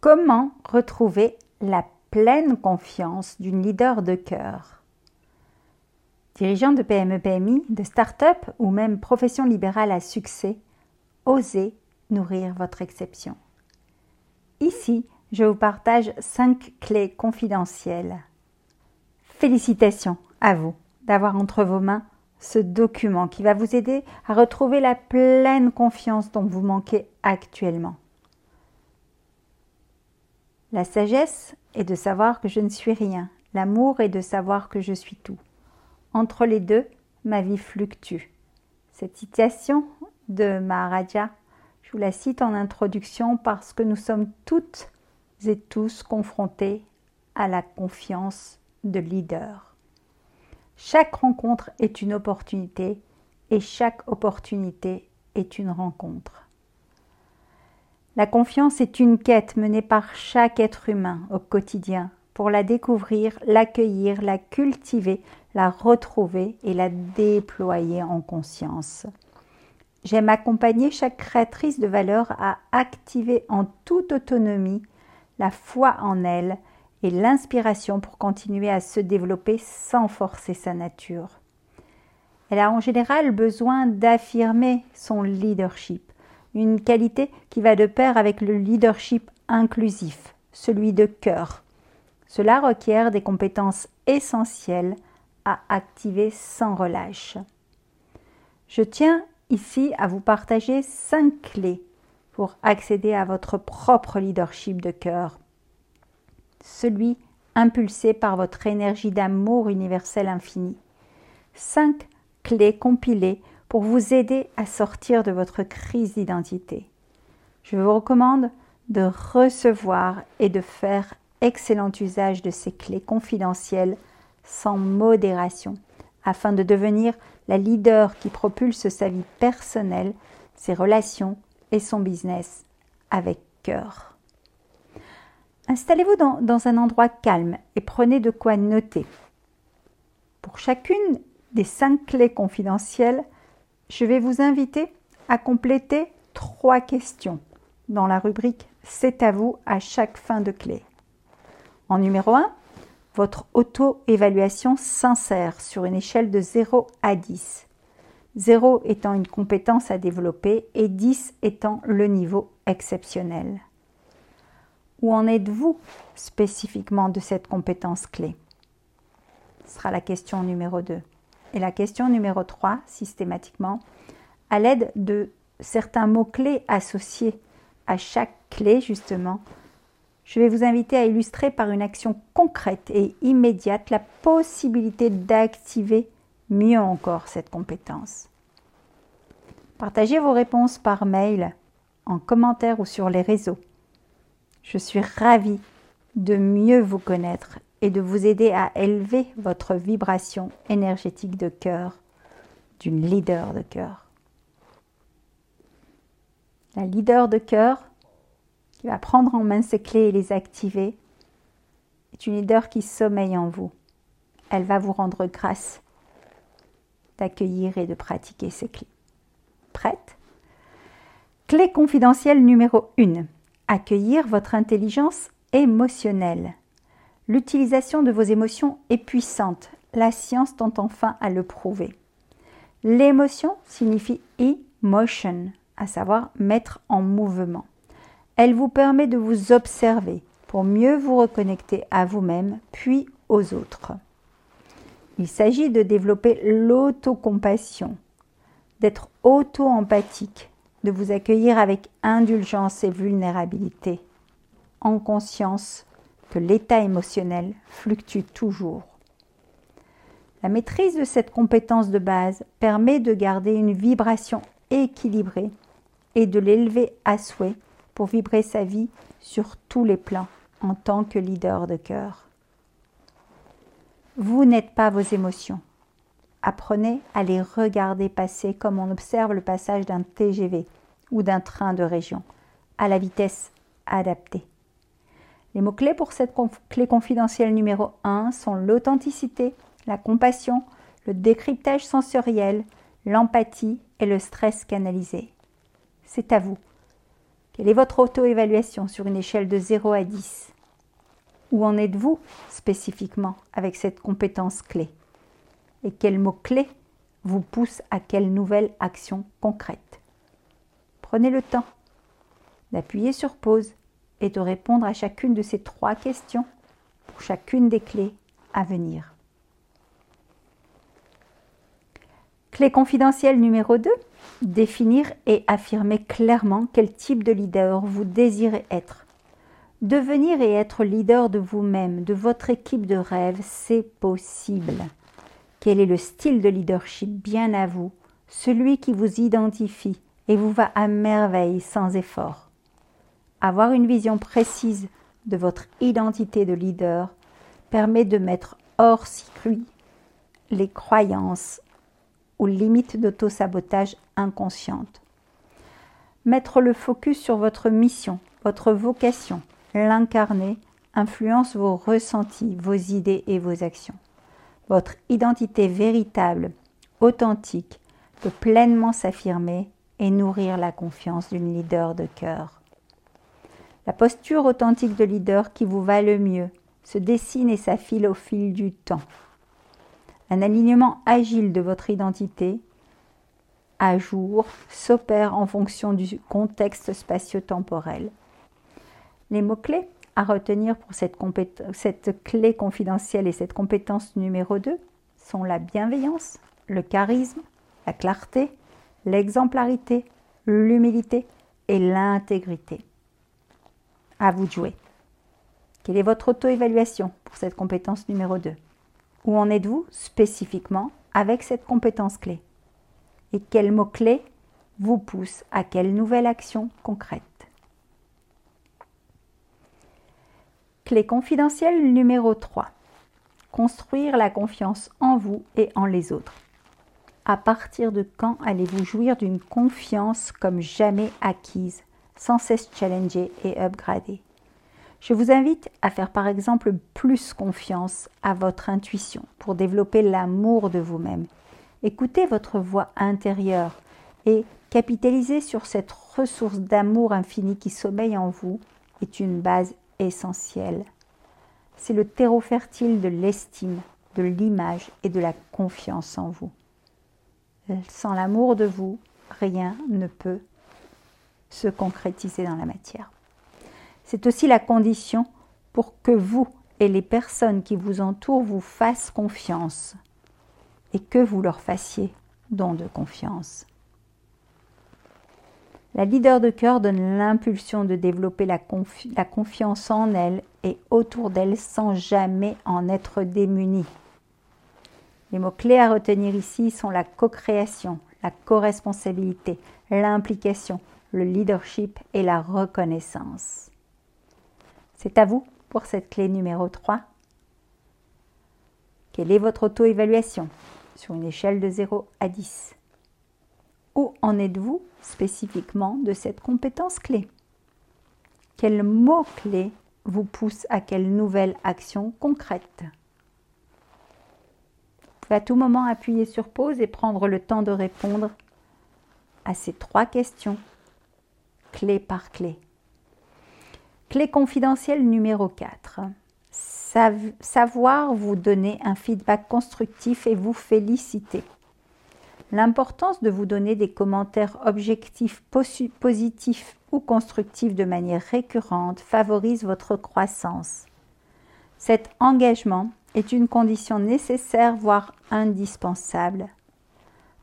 Comment retrouver la pleine confiance d'une leader de cœur? Dirigeant de PME-PMI, de start-up ou même profession libérale à succès, osez nourrir votre exception. Ici, je vous partage 5 clés confidentielles. Félicitations à vous d'avoir entre vos mains ce document qui va vous aider à retrouver la pleine confiance dont vous manquez actuellement. La sagesse est de savoir que je ne suis rien. L'amour est de savoir que je suis tout. Entre les deux, ma vie fluctue. Cette citation de Maharaja, je vous la cite en introduction parce que nous sommes toutes et tous confrontés à la confiance de leader. Chaque rencontre est une opportunité et chaque opportunité est une rencontre. La confiance est une quête menée par chaque être humain au quotidien pour la découvrir, l'accueillir, la cultiver, la retrouver et la déployer en conscience. J'aime accompagner chaque créatrice de valeur à activer en toute autonomie la foi en elle et l'inspiration pour continuer à se développer sans forcer sa nature. Elle a en général besoin d'affirmer son leadership, une qualité qui va de pair avec le leadership inclusif, celui de cœur. Cela requiert des compétences essentielles à activer sans relâche. Je tiens ici à vous partager cinq clés pour accéder à votre propre leadership de cœur, celui impulsé par votre énergie d'amour universel infini. Cinq clés compilées pour vous aider à sortir de votre crise d'identité. Je vous recommande de recevoir et de faire excellent usage de ces clés confidentielles sans modération afin de devenir la leader qui propulse sa vie personnelle, ses relations et son business avec cœur. Installez-vous dans, dans, un endroit calme et prenez de quoi noter. Pour chacune des cinq clés confidentielles, je vais vous inviter à compléter trois questions dans la rubrique C'est à vous à chaque fin de clé. En numéro 1, votre auto-évaluation sincère sur une échelle de 0 à 10. 0 étant une compétence à développer et 10 étant le niveau exceptionnel. Où en êtes-vous spécifiquement de cette compétence clé? Ce sera la question numéro 2. Et la question numéro 3, systématiquement, à l'aide de certains mots-clés associés à chaque clé, justement, je vais vous inviter à illustrer par une action concrète et immédiate la possibilité d'activer mieux encore cette compétence. Partagez vos réponses par mail, en commentaire ou sur les réseaux. Je suis ravie de mieux vous connaître et de vous aider à élever votre vibration énergétique de cœur d'une leader de cœur. La leader de cœur qui va prendre en main ses clés et les activer est une leader qui sommeille en vous. Elle va vous rendre grâce d'accueillir et de pratiquer ces clés. Prête? Clé confidentielle numéro 1. Accueillir votre intelligence émotionnelle. L'utilisation de vos émotions est puissante. La science tente enfin à le prouver. L'émotion signifie emotion, à savoir mettre en mouvement. Elle vous permet de vous observer, pour mieux vous reconnecter à vous-même puis aux autres. Il s'agit de développer l'autocompassion, d'être auto-empathique, de vous accueillir avec indulgence et vulnérabilité, en conscience que l'état émotionnel fluctue toujours. La maîtrise de cette compétence de base permet de garder une vibration équilibrée et de l'élever à souhait pour vibrer sa vie sur tous les plans en tant que leader de cœur. Vous n'êtes pas vos émotions. Apprenez à les regarder passer comme on observe le passage d'un TGV ou d'un train de région, à la vitesse adaptée. Les mots-clés pour cette clé confidentielle numéro 1 sont l'authenticité, la compassion, le décryptage sensoriel, l'empathie et le stress canalisé. C'est à vous. Quelle est votre auto-évaluation sur une échelle de 0 à 10 Où en êtes-vous spécifiquement avec cette compétence clé? Et quel mot-clé vous pousse à quelle nouvelle action concrète? Prenez le temps d'appuyer sur pause et de répondre à chacune de ces trois questions pour chacune des clés à venir. Clé confidentielle numéro 2. Définir et affirmer clairement quel type de leader vous désirez être. Devenir et être leader de vous-même, de votre équipe de rêve, c'est possible. Quel est le style de leadership bien à vous, celui qui vous identifie et vous va à merveille sans effort? Avoir une vision précise de votre identité de leader permet de mettre hors circuit les croyances ou limites d'auto-sabotage inconscientes. Mettre le focus sur votre mission, votre vocation, l'incarner, influence vos ressentis, vos idées et vos actions. Votre identité véritable, authentique, peut pleinement s'affirmer et nourrir la confiance d'une leader de cœur. La posture authentique de leader qui vous va le mieux se dessine et s'affile au fil du temps. Un alignement agile de votre identité à jour s'opère en fonction du contexte spatio-temporel. Les mots-clés à retenir pour cette, clé confidentielle et cette compétence numéro 2 sont la bienveillance, le charisme, la clarté, l'exemplarité, l'humilité et l'intégrité. À vous de jouer. Quelle est votre auto-évaluation pour cette compétence numéro 2 où en êtes-vous spécifiquement avec cette compétence clé? Et quel mot-clé vous pousse à quelle nouvelle action concrète? Clé confidentielle numéro 3. Construire la confiance en vous et en les autres. À partir de quand allez-vous jouir d'une confiance comme jamais acquise, sans cesse challengée et upgradée je vous invite à faire par exemple plus confiance à votre intuition pour développer l'amour de vous-même. Écoutez votre voix intérieure et capitaliser sur cette ressource d'amour infini qui sommeille en vous est une base essentielle. C'est le terreau fertile de l'estime, de l'image et de la confiance en vous. Sans l'amour de vous, rien ne peut se concrétiser dans la matière. C'est aussi la condition pour que vous et les personnes qui vous entourent vous fassent confiance et que vous leur fassiez don de confiance. La leader de cœur donne l'impulsion de développer la, confiance en elle et autour d'elle sans jamais en être démunie. Les mots-clés à retenir ici sont la co-création, la co-responsabilité, l'implication, le leadership et la reconnaissance. C'est à vous pour cette clé numéro 3. Quelle est votre auto-évaluation sur une échelle de 0 à 10 Où en êtes-vous spécifiquement de cette compétence clé? Quel mot-clé vous pousse à quelle nouvelle action concrète? Vous pouvez à tout moment appuyer sur pause et prendre le temps de répondre à ces trois questions, clé par clé. Clé confidentielle numéro 4. Savoir vous donner un feedback constructif et vous féliciter. L'importance de vous donner des commentaires objectifs positifs ou constructive de manière récurrente favorise votre croissance. Cet engagement est une condition nécessaire, voire indispensable.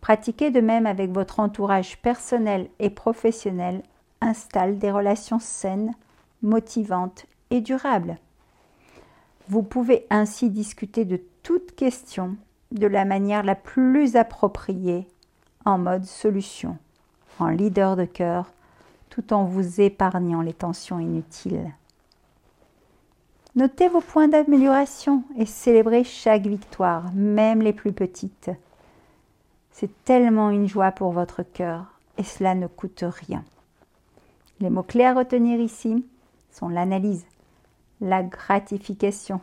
Pratiquer de même avec votre entourage personnel et professionnel installe des relations saines, motivantes et durables. Vous pouvez ainsi discuter de toute question de la manière la plus appropriée en mode solution, en leader de cœur, tout en vous épargnant les tensions inutiles. Notez vos points d'amélioration et célébrez chaque victoire, même les plus petites. C'est tellement une joie pour votre cœur et cela ne coûte rien. Les mots-clés à retenir ici sont l'analyse, la gratification,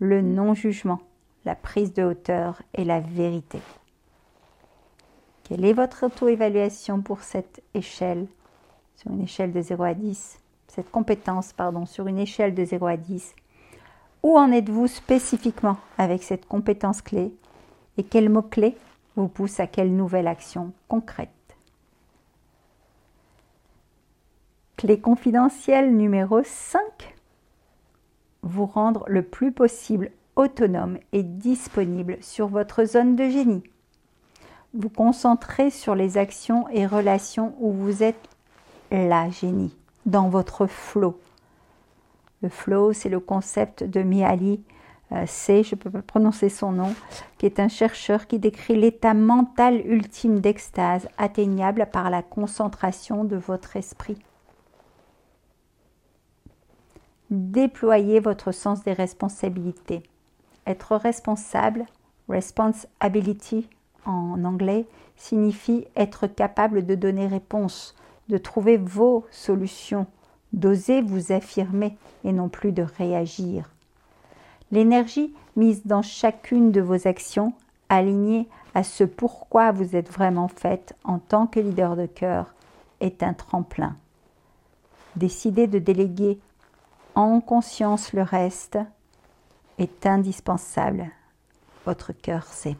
le non-jugement, la prise de hauteur et la vérité. Quelle est votre auto-évaluation pour cette échelle, sur une échelle de 0 à 10 Cette compétence, pardon, sur une échelle de 0 à 10 Où en êtes-vous spécifiquement avec cette compétence clé? Et quel mot-clé vous pousse à quelle nouvelle action concrète? Clé confidentielle numéro 5. Vous rendre le plus possible autonome et disponible sur votre zone de génie. Vous concentrez sur les actions et relations où vous êtes la génie, dans votre flow. Le flow, c'est le concept de Mihaly euh, C, je ne peux pas prononcer son nom, qui est un chercheur qui décrit l'état mental ultime d'extase atteignable par la concentration de votre esprit. Déployez votre sens des responsabilités. Être responsable, responsibility en anglais, signifie être capable de donner réponse, de trouver vos solutions, d'oser vous affirmer et non plus de réagir. L'énergie mise dans chacune de vos actions, alignée à ce pourquoi vous êtes vraiment faite en tant que leader de cœur, est un tremplin. Décidez de déléguer en conscience le reste est indispensable. Votre cœur sait.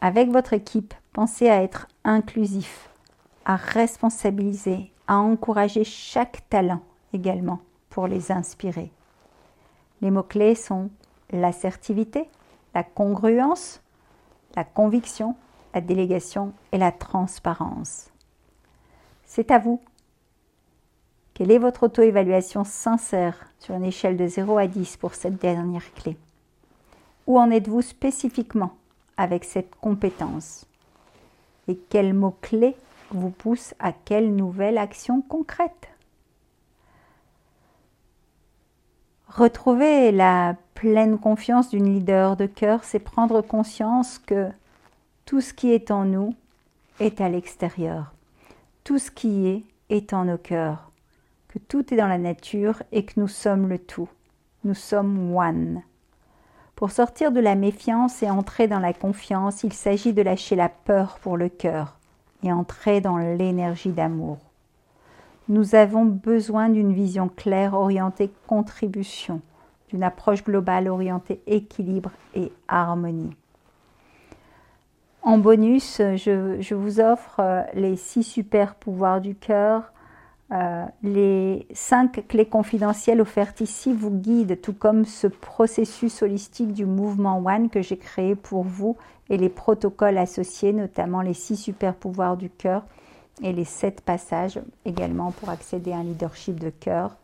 Avec votre équipe, pensez à être inclusif, à responsabiliser, à encourager chaque talent également pour les inspirer. Les mots-clés sont l'assertivité, la congruence, la conviction, la délégation et la transparence. C'est à vous quelle est votre auto-évaluation sincère sur une échelle de 0 à 10 pour cette dernière clé? Où en êtes-vous spécifiquement avec cette compétence? Et quel mot-clé vous pousse à quelle nouvelle action concrète? Retrouver la pleine confiance d'une leader de cœur, c'est prendre conscience que tout ce qui est en nous est à l'extérieur. Tout ce qui est est en nos cœurs que tout est dans la nature et que nous sommes le tout. Nous sommes one. Pour sortir de la méfiance et entrer dans la confiance, il s'agit de lâcher la peur pour le cœur et entrer dans l'énergie d'amour. Nous avons besoin d'une vision claire orientée contribution, d'une approche globale orientée équilibre et harmonie. En bonus, je, je vous offre euh, les six super pouvoirs du cœur, euh, les cinq clés confidentielles offertes ici vous guident, tout comme ce processus holistique du mouvement One que j'ai créé pour vous et les protocoles associés, notamment les six super pouvoirs du cœur et les sept passages également pour accéder à un leadership de cœur.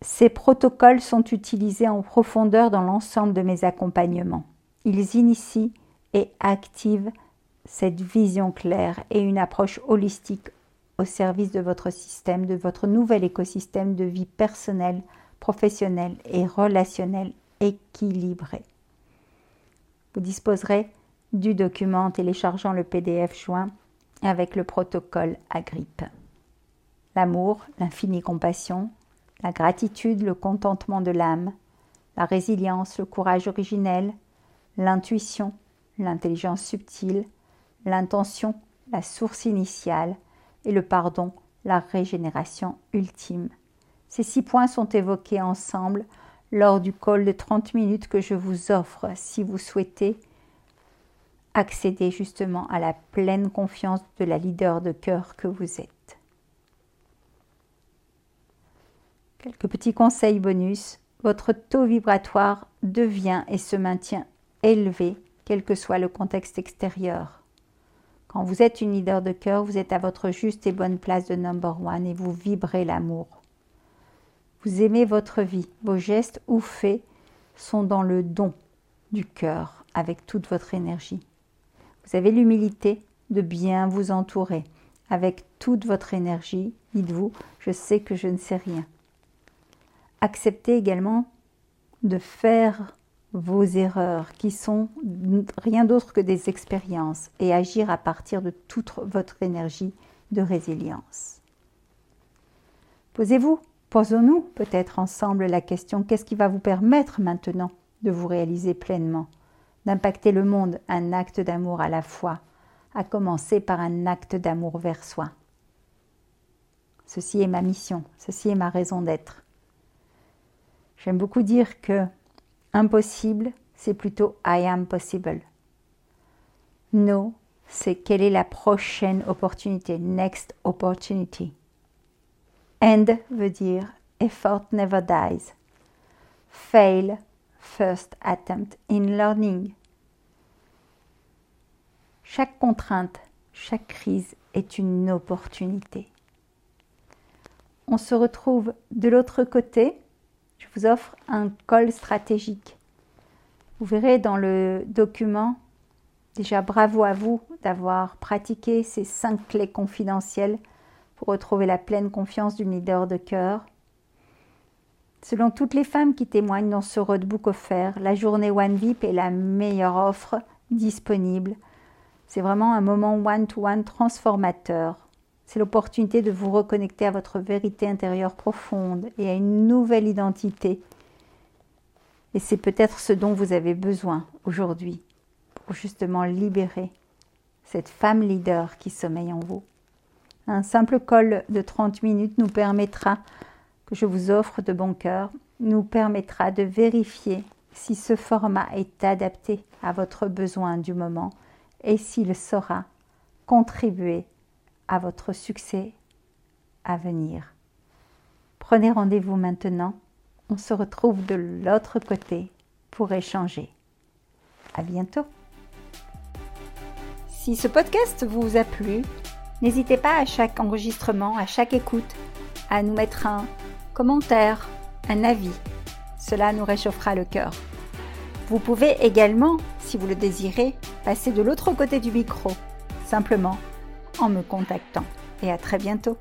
Ces protocoles sont utilisés en profondeur dans l'ensemble de mes accompagnements. Ils initient et activent cette vision claire et une approche holistique au service de votre système, de votre nouvel écosystème de vie personnelle, professionnelle et relationnelle équilibré. Vous disposerez du document en téléchargeant le PDF joint avec le protocole Agrippe. L'amour, l'infinie compassion, la gratitude, le contentement de l'âme, la résilience, le courage originel, l'intuition, l'intelligence subtile, l'intention, la source initiale, et le pardon, la régénération ultime. Ces six points sont évoqués ensemble lors du call de 30 minutes que je vous offre si vous souhaitez accéder justement à la pleine confiance de la leader de cœur que vous êtes. Quelques petits conseils bonus. Votre taux vibratoire devient et se maintient élevé, quel que soit le contexte extérieur. Quand vous êtes une leader de cœur, vous êtes à votre juste et bonne place de number one et vous vibrez l'amour. Vous aimez votre vie. Vos gestes ou faits sont dans le don du cœur avec toute votre énergie. Vous avez l'humilité de bien vous entourer avec toute votre énergie. Dites-vous, je sais que je ne sais rien. Acceptez également de faire vos erreurs qui sont rien d'autre que des expériences et agir à partir de toute votre énergie de résilience. Posez-vous, posons-nous peut-être ensemble la question qu'est-ce qui va vous permettre maintenant de vous réaliser pleinement, d'impacter le monde, un acte d'amour à la fois, à commencer par un acte d'amour vers soi. Ceci est ma mission, ceci est ma raison d'être. J'aime beaucoup dire que impossible, c'est plutôt I am possible. No, c'est quelle est la prochaine opportunité, next opportunity. End veut dire effort never dies. Fail, first attempt in learning. Chaque contrainte, chaque crise est une opportunité. On se retrouve de l'autre côté je vous offre un call stratégique. Vous verrez dans le document, déjà bravo à vous d'avoir pratiqué ces cinq clés confidentielles pour retrouver la pleine confiance du leader de cœur. Selon toutes les femmes qui témoignent dans ce roadbook offert, la journée One VIP est la meilleure offre disponible. C'est vraiment un moment one-to-one -one transformateur c'est l'opportunité de vous reconnecter à votre vérité intérieure profonde et à une nouvelle identité. Et c'est peut-être ce dont vous avez besoin aujourd'hui pour justement libérer cette femme leader qui sommeille en vous. Un simple call de 30 minutes nous permettra, que je vous offre de bon cœur, nous permettra de vérifier si ce format est adapté à votre besoin du moment et s'il saura contribuer à votre succès à venir. Prenez rendez-vous maintenant. On se retrouve de l'autre côté pour échanger. À bientôt. Si ce podcast vous a plu, n'hésitez pas à chaque enregistrement, à chaque écoute, à nous mettre un commentaire, un avis. Cela nous réchauffera le cœur. Vous pouvez également, si vous le désirez, passer de l'autre côté du micro, simplement en me contactant. Et à très bientôt.